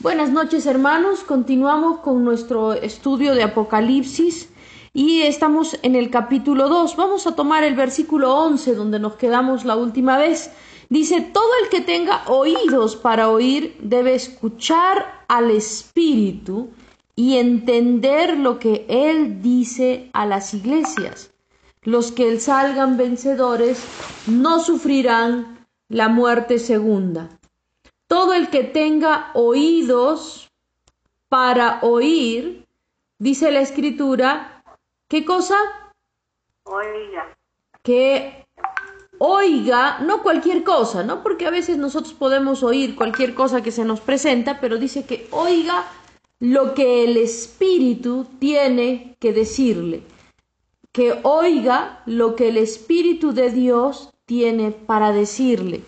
Buenas noches hermanos, continuamos con nuestro estudio de Apocalipsis y estamos en el capítulo 2. Vamos a tomar el versículo 11 donde nos quedamos la última vez. Dice, todo el que tenga oídos para oír debe escuchar al Espíritu y entender lo que Él dice a las iglesias. Los que salgan vencedores no sufrirán la muerte segunda. Todo el que tenga oídos para oír, dice la escritura, ¿qué cosa? Oiga. Que oiga, no cualquier cosa, ¿no? Porque a veces nosotros podemos oír cualquier cosa que se nos presenta, pero dice que oiga lo que el Espíritu tiene que decirle, que oiga lo que el Espíritu de Dios tiene para decirle.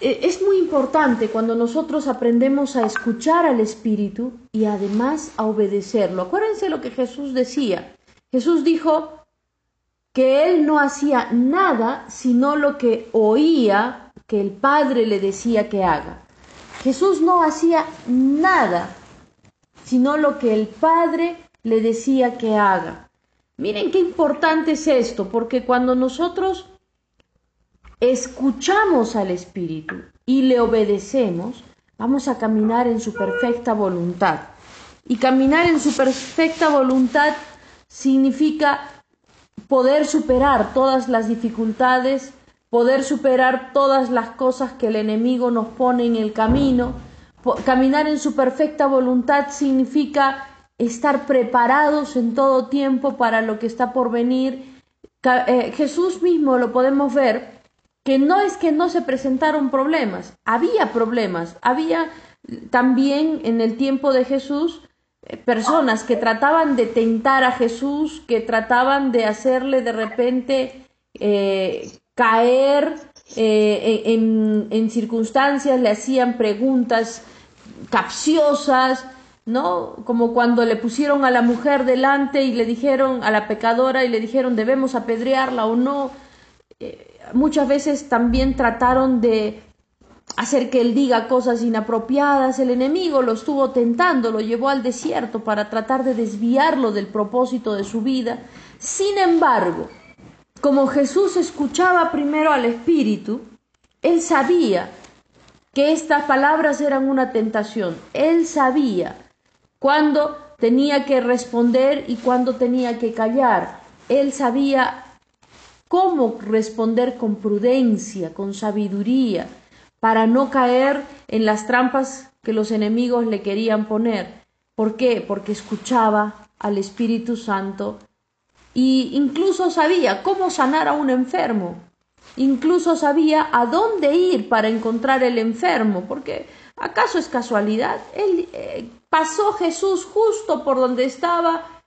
Eh, es muy importante cuando nosotros aprendemos a escuchar al Espíritu y además a obedecerlo. Acuérdense lo que Jesús decía. Jesús dijo que él no hacía nada sino lo que oía que el Padre le decía que haga. Jesús no hacía nada sino lo que el Padre le decía que haga. Miren qué importante es esto, porque cuando nosotros escuchamos al Espíritu y le obedecemos, vamos a caminar en su perfecta voluntad. Y caminar en su perfecta voluntad significa poder superar todas las dificultades, poder superar todas las cosas que el enemigo nos pone en el camino. Caminar en su perfecta voluntad significa estar preparados en todo tiempo para lo que está por venir. Eh, Jesús mismo lo podemos ver que no es que no se presentaron problemas, había problemas, había también en el tiempo de Jesús eh, personas que trataban de tentar a Jesús, que trataban de hacerle de repente eh, caer eh, en, en, circunstancias, le hacían preguntas capciosas, ¿no? Como cuando le pusieron a la mujer delante y le dijeron a la pecadora y le dijeron debemos apedrearla o no muchas veces también trataron de hacer que él diga cosas inapropiadas, el enemigo lo estuvo tentando, lo llevó al desierto para tratar de desviarlo del propósito de su vida. Sin embargo, como Jesús escuchaba primero al Espíritu, él sabía que estas palabras eran una tentación, él sabía cuándo tenía que responder y cuándo tenía que callar, él sabía cómo responder con prudencia, con sabiduría, para no caer en las trampas que los enemigos le querían poner. ¿Por qué? Porque escuchaba al Espíritu Santo y incluso sabía cómo sanar a un enfermo, incluso sabía a dónde ir para encontrar el enfermo, porque ¿acaso es casualidad? Él eh, pasó Jesús justo por donde estaba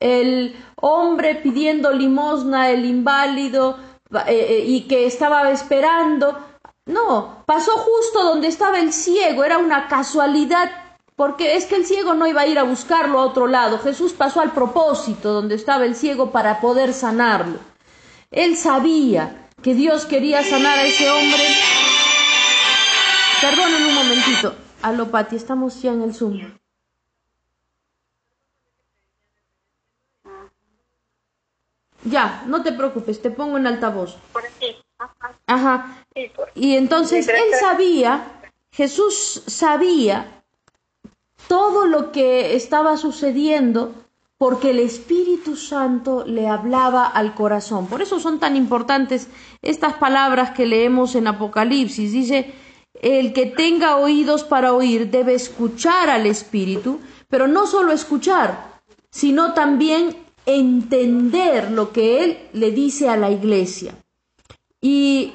el hombre pidiendo limosna, el inválido, eh, eh, y que estaba esperando. No, pasó justo donde estaba el ciego, era una casualidad, porque es que el ciego no iba a ir a buscarlo a otro lado. Jesús pasó al propósito donde estaba el ciego para poder sanarlo. Él sabía que Dios quería sanar a ese hombre. Perdonen un momentito. Aló, Pati, estamos ya en el Zoom. Ya, no te preocupes, te pongo en altavoz. Por aquí. Ajá. Y entonces él sabía, Jesús sabía todo lo que estaba sucediendo porque el Espíritu Santo le hablaba al corazón. Por eso son tan importantes estas palabras que leemos en Apocalipsis. Dice, el que tenga oídos para oír debe escuchar al Espíritu, pero no solo escuchar, sino también entender lo que Él le dice a la iglesia. Y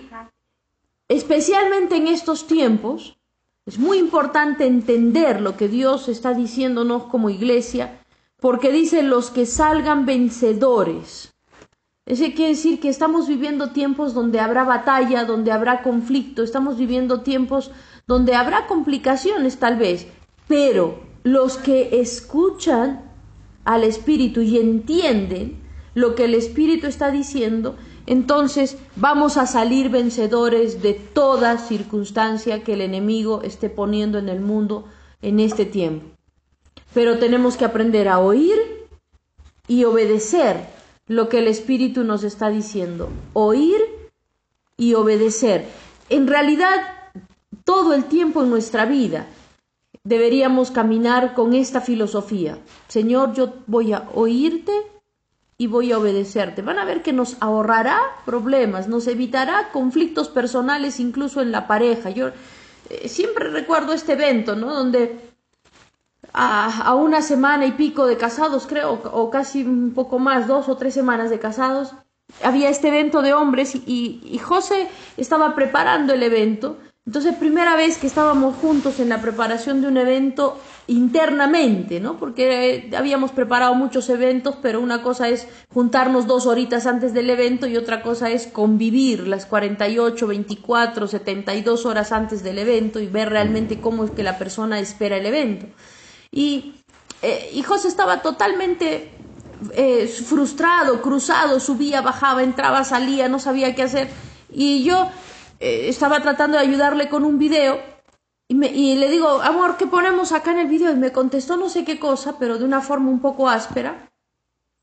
especialmente en estos tiempos, es muy importante entender lo que Dios está diciéndonos como iglesia, porque dice los que salgan vencedores. Eso quiere decir que estamos viviendo tiempos donde habrá batalla, donde habrá conflicto, estamos viviendo tiempos donde habrá complicaciones tal vez, pero los que escuchan al Espíritu y entienden lo que el Espíritu está diciendo, entonces vamos a salir vencedores de toda circunstancia que el enemigo esté poniendo en el mundo en este tiempo. Pero tenemos que aprender a oír y obedecer lo que el Espíritu nos está diciendo. Oír y obedecer. En realidad, todo el tiempo en nuestra vida deberíamos caminar con esta filosofía. Señor, yo voy a oírte y voy a obedecerte. Van a ver que nos ahorrará problemas, nos evitará conflictos personales incluso en la pareja. Yo eh, siempre recuerdo este evento, ¿no? Donde a, una semana y pico de casados, creo, o casi un poco más, dos o tres semanas de casados, había este evento de hombres y, y José estaba preparando el evento entonces, primera vez que estábamos juntos en la preparación de un evento internamente, ¿no? Porque eh, habíamos preparado muchos eventos, pero una cosa es juntarnos dos horitas antes del evento y otra cosa es convivir las 48, 24, 72 horas antes del evento y ver realmente cómo es que la persona espera el evento. Y, eh, y José estaba totalmente eh, frustrado, cruzado, subía, bajaba, entraba, salía, no sabía qué hacer. Y yo eh, estaba tratando de ayudarle con un video y, le digo, amor, ¿qué ponemos acá en el video? Y me contestó no sé qué cosa, pero de una forma un poco áspera.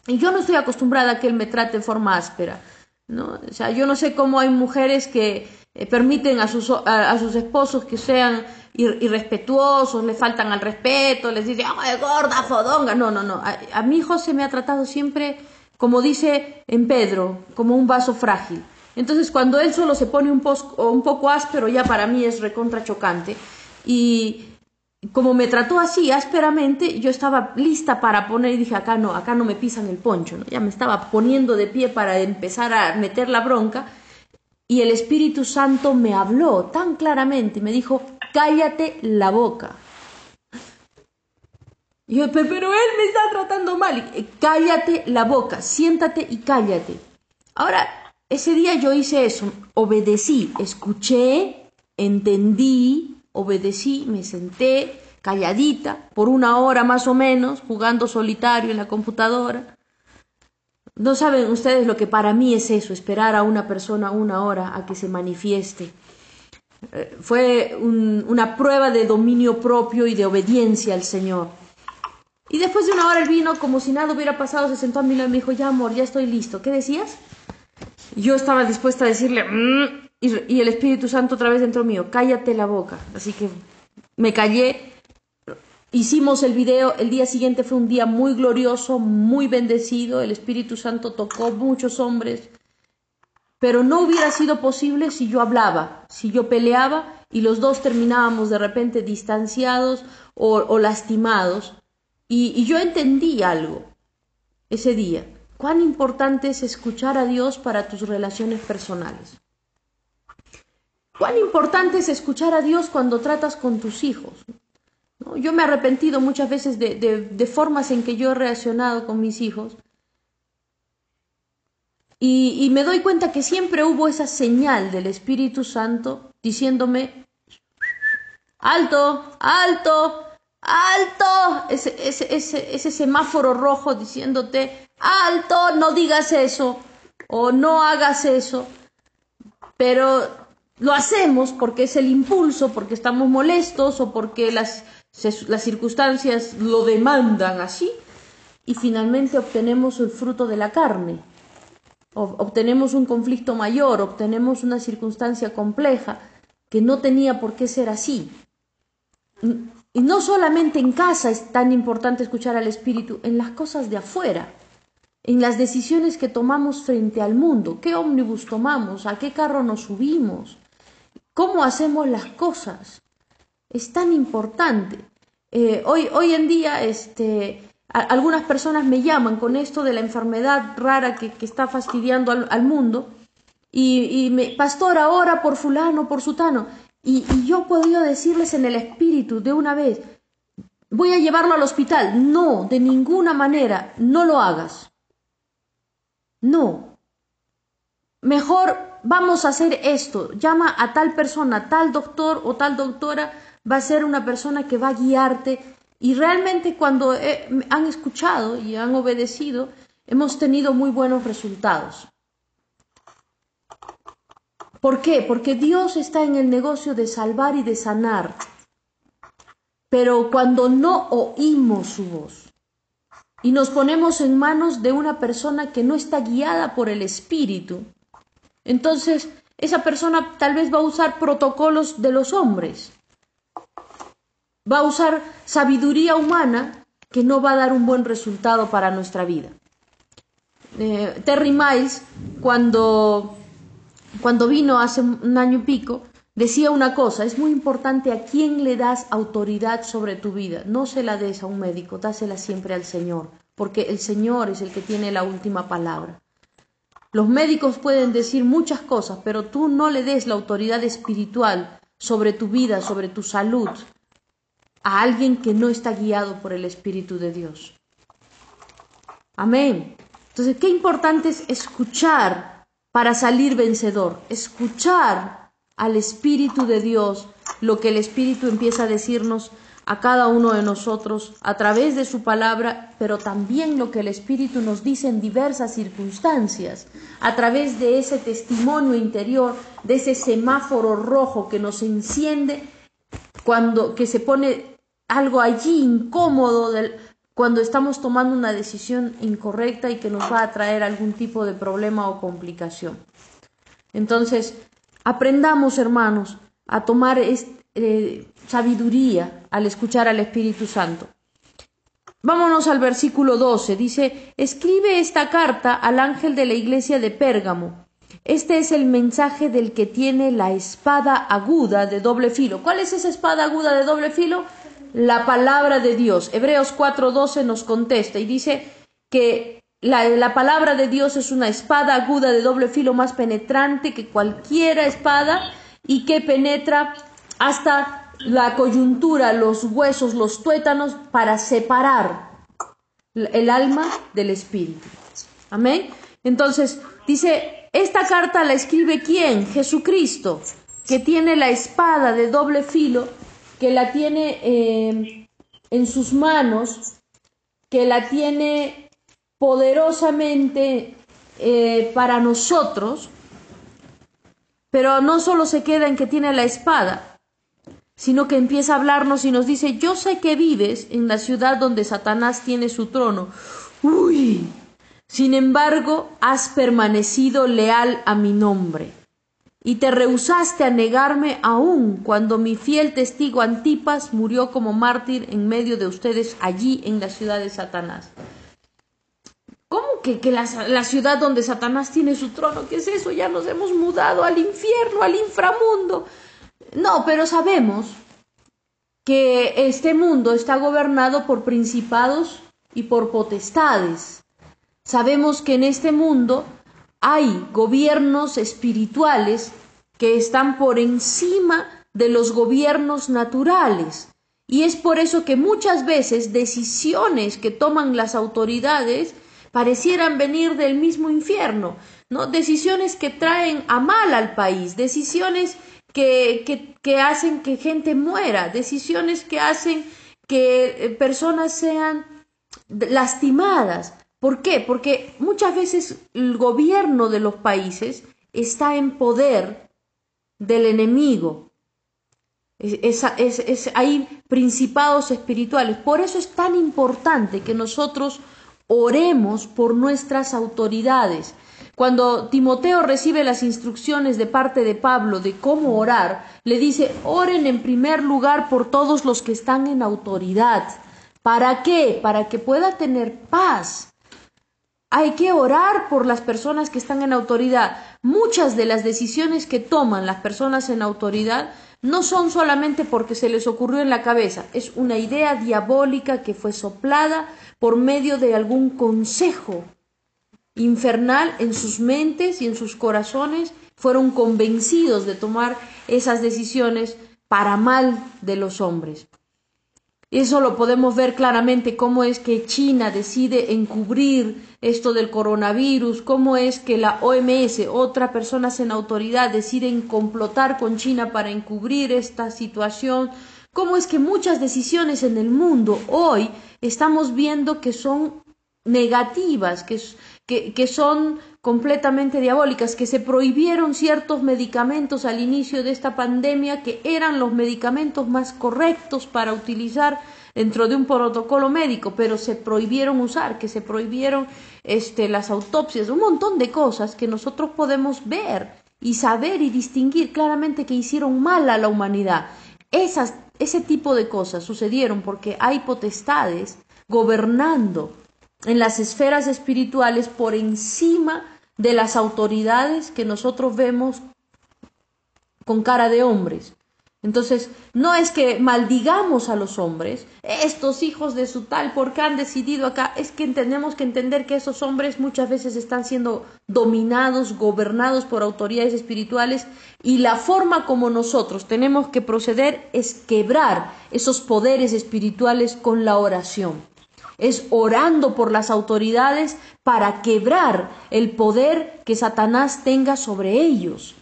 Y yo no estoy acostumbrada a que él me trate de forma áspera. ¿no? O sea, yo no sé cómo hay mujeres que eh, permiten a sus, a, sus esposos que sean irrespetuosos, le faltan al respeto, les dice, ¡ay, gorda, fodonga! No, no, no. A, a mi hijo se me ha tratado siempre, como dice en Pedro, como un vaso frágil. Entonces, cuando él solo se pone un, poco áspero, ya para mí es recontra chocante. Y como me trató así, ásperamente, yo estaba lista para poner y dije, acá no, acá no me pisan el poncho, Ya me estaba poniendo de pie para empezar a meter la bronca. Y el Espíritu Santo me habló tan claramente y me dijo, cállate la boca. Y yo, pero él me está tratando mal. Cállate la boca, siéntate y cállate. Ahora, ese día yo hice eso, obedecí, escuché, entendí, obedecí, me senté calladita por una hora más o menos, jugando solitario en la computadora. No saben ustedes lo que para mí es eso, esperar a una persona una hora a que se manifieste. Eh, fue una prueba de dominio propio y de obediencia al Señor. Y después de una hora él vino como si nada hubiera pasado, se sentó a mi lado y me dijo, ya amor, ya estoy listo. ¿Qué decías? Yo estaba dispuesta a decirle, mm", y, el Espíritu Santo otra vez dentro mío, cállate la boca. Así que me callé, hicimos el video, el día siguiente fue un día muy glorioso, muy bendecido, el Espíritu Santo tocó muchos hombres, pero no hubiera sido posible si yo hablaba, si yo peleaba y los dos terminábamos de repente distanciados o, lastimados. y yo entendí algo ese día Cuán importante es escuchar a Dios para tus relaciones personales. Cuán importante es escuchar a Dios cuando tratas con tus hijos. Yo me he arrepentido muchas veces de, formas en que yo he reaccionado con mis hijos. Y, me doy cuenta que siempre hubo esa señal del Espíritu Santo diciéndome, alto, alto, alto, ese semáforo rojo diciéndote, alto, no digas eso o no hagas eso, pero lo hacemos porque es el impulso, porque estamos molestos o porque las, las circunstancias lo demandan así y finalmente obtenemos el fruto de la carne, obtenemos un conflicto mayor, obtenemos una circunstancia compleja que no tenía por qué ser así. Y no solamente en casa es tan importante escuchar al Espíritu, en las cosas de afuera en las decisiones que tomamos frente al mundo. ¿Qué ómnibus tomamos? ¿A qué carro nos subimos? ¿Cómo hacemos las cosas? Es tan importante. Eh, hoy, hoy en día, este, algunas personas me llaman con esto de la enfermedad rara que, está fastidiando al, mundo y, me, pastor, ahora por fulano, por sutano. Y, y yo podía decirles en el espíritu de una vez, voy a llevarlo al hospital. No, de ninguna manera, no lo hagas. No. Mejor vamos a hacer esto. Llama a tal persona, tal doctor o tal doctora va a ser una persona que va a guiarte. Y realmente cuando han escuchado y han obedecido, hemos tenido muy buenos resultados. ¿Por qué? Porque Dios está en el negocio de salvar y de sanar. Pero cuando no oímos su voz y nos ponemos en manos de una persona que no está guiada por el Espíritu, entonces esa persona tal vez va a usar protocolos de los hombres, va a usar sabiduría humana que no va a dar un buen resultado para nuestra vida. Eh, Terry Miles, cuando, cuando vino hace un año y pico, decía una cosa, es muy importante a quién le das autoridad sobre tu vida. No se la des a un médico, dásela siempre al Señor, porque el Señor es el que tiene la última palabra. Los médicos pueden decir muchas cosas, pero tú no le des la autoridad espiritual sobre tu vida, sobre tu salud, a alguien que no está guiado por el Espíritu de Dios. Amén. Entonces, qué importante es escuchar para salir vencedor, escuchar al Espíritu de Dios, lo que el Espíritu empieza a decirnos a cada uno de nosotros a través de su palabra, pero también lo que el Espíritu nos dice en diversas circunstancias, a través de ese testimonio interior, de ese semáforo rojo que nos enciende cuando que se pone algo allí incómodo cuando estamos tomando una decisión incorrecta y que nos va a traer algún tipo de problema o complicación. Entonces, aprendamos, hermanos, a tomar eh, sabiduría al escuchar al Espíritu Santo. Vámonos al versículo 12. Dice, escribe esta carta al ángel de la iglesia de Pérgamo. Este es el mensaje del que tiene la espada aguda de doble filo. ¿Cuál es esa espada aguda de doble filo? La palabra de Dios. Hebreos 4:12 nos contesta y dice que la, la, palabra de Dios es una espada aguda de doble filo más penetrante que cualquiera espada y que penetra hasta la coyuntura, los huesos, los tuétanos, para separar el alma del espíritu. Amén. Entonces, dice, esta carta la escribe quién? Jesucristo, que tiene la espada de doble filo, que la tiene eh, en sus manos, que la tiene poderosamente eh, para nosotros, pero no solo se queda en que tiene la espada, sino que empieza a hablarnos y nos dice, yo sé que vives en la ciudad donde Satanás tiene su trono. Uy, sin embargo, has permanecido leal a mi nombre y te rehusaste a negarme aún cuando mi fiel testigo Antipas murió como mártir en medio de ustedes allí en la ciudad de Satanás. ¿Cómo que, la, ciudad donde Satanás tiene su trono? ¿Qué es eso? Ya nos hemos mudado al infierno, al inframundo. No, pero sabemos que este mundo está gobernado por principados y por potestades. Sabemos que en este mundo hay gobiernos espirituales que están por encima de los gobiernos naturales. Y es por eso que muchas veces decisiones que toman las autoridades parecieran venir del mismo infierno, ¿no? Decisiones que traen a mal al país, decisiones que, que, hacen que gente muera, decisiones que hacen que eh, personas sean lastimadas. ¿Por qué? Porque muchas veces el gobierno de los países está en poder del enemigo. Es, es, hay principados espirituales. Por eso es tan importante que nosotros oremos por nuestras autoridades. Cuando Timoteo recibe las instrucciones de parte de Pablo de cómo orar, le dice, oren en primer lugar por todos los que están en autoridad. ¿Para qué? Para que pueda tener paz. Hay que orar por las personas que están en autoridad. Muchas de las decisiones que toman las personas en autoridad no son solamente porque se les ocurrió en la cabeza, es una idea diabólica que fue soplada por medio de algún consejo infernal en sus mentes y en sus corazones, fueron convencidos de tomar esas decisiones para mal de los hombres. Eso lo podemos ver claramente cómo es que China decide encubrir esto del coronavirus, cómo es que la OMS, otras personas en autoridad, deciden complotar con China para encubrir esta situación, cómo es que muchas decisiones en el mundo hoy estamos viendo que son negativas, que, que, son completamente diabólicas, que se prohibieron ciertos medicamentos al inicio de esta pandemia que eran los medicamentos más correctos para utilizar dentro de un protocolo médico, pero se prohibieron usar, que se prohibieron este, las autopsias, un montón de cosas que nosotros podemos ver y saber y distinguir claramente que hicieron mal a la humanidad. Esas, ese tipo de cosas sucedieron porque hay potestades gobernando en las esferas espirituales por encima de las autoridades que nosotros vemos con cara de hombres. Entonces, no es que maldigamos a los hombres, estos hijos de su tal, porque han decidido acá, es que tenemos que entender que esos hombres muchas veces están siendo dominados, gobernados por autoridades espirituales y la forma como nosotros tenemos que proceder es quebrar esos poderes espirituales con la oración es orando por las autoridades para quebrar el poder que Satanás tenga sobre ellos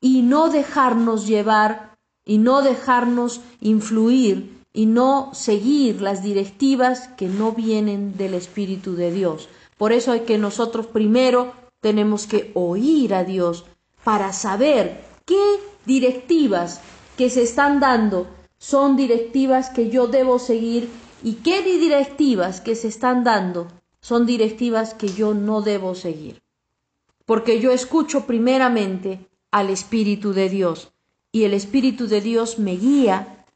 y no dejarnos llevar y no dejarnos influir y no seguir las directivas que no vienen del Espíritu de Dios. Por eso hay que nosotros primero tenemos que oír a Dios para saber qué directivas que se están dando son directivas que yo debo seguir y qué directivas que se están dando son directivas que yo no debo seguir. Porque yo escucho primeramente al Espíritu de Dios y el Espíritu de Dios me guía,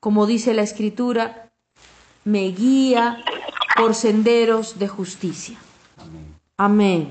como dice la Escritura, me guía por senderos de justicia. Amén. Amén.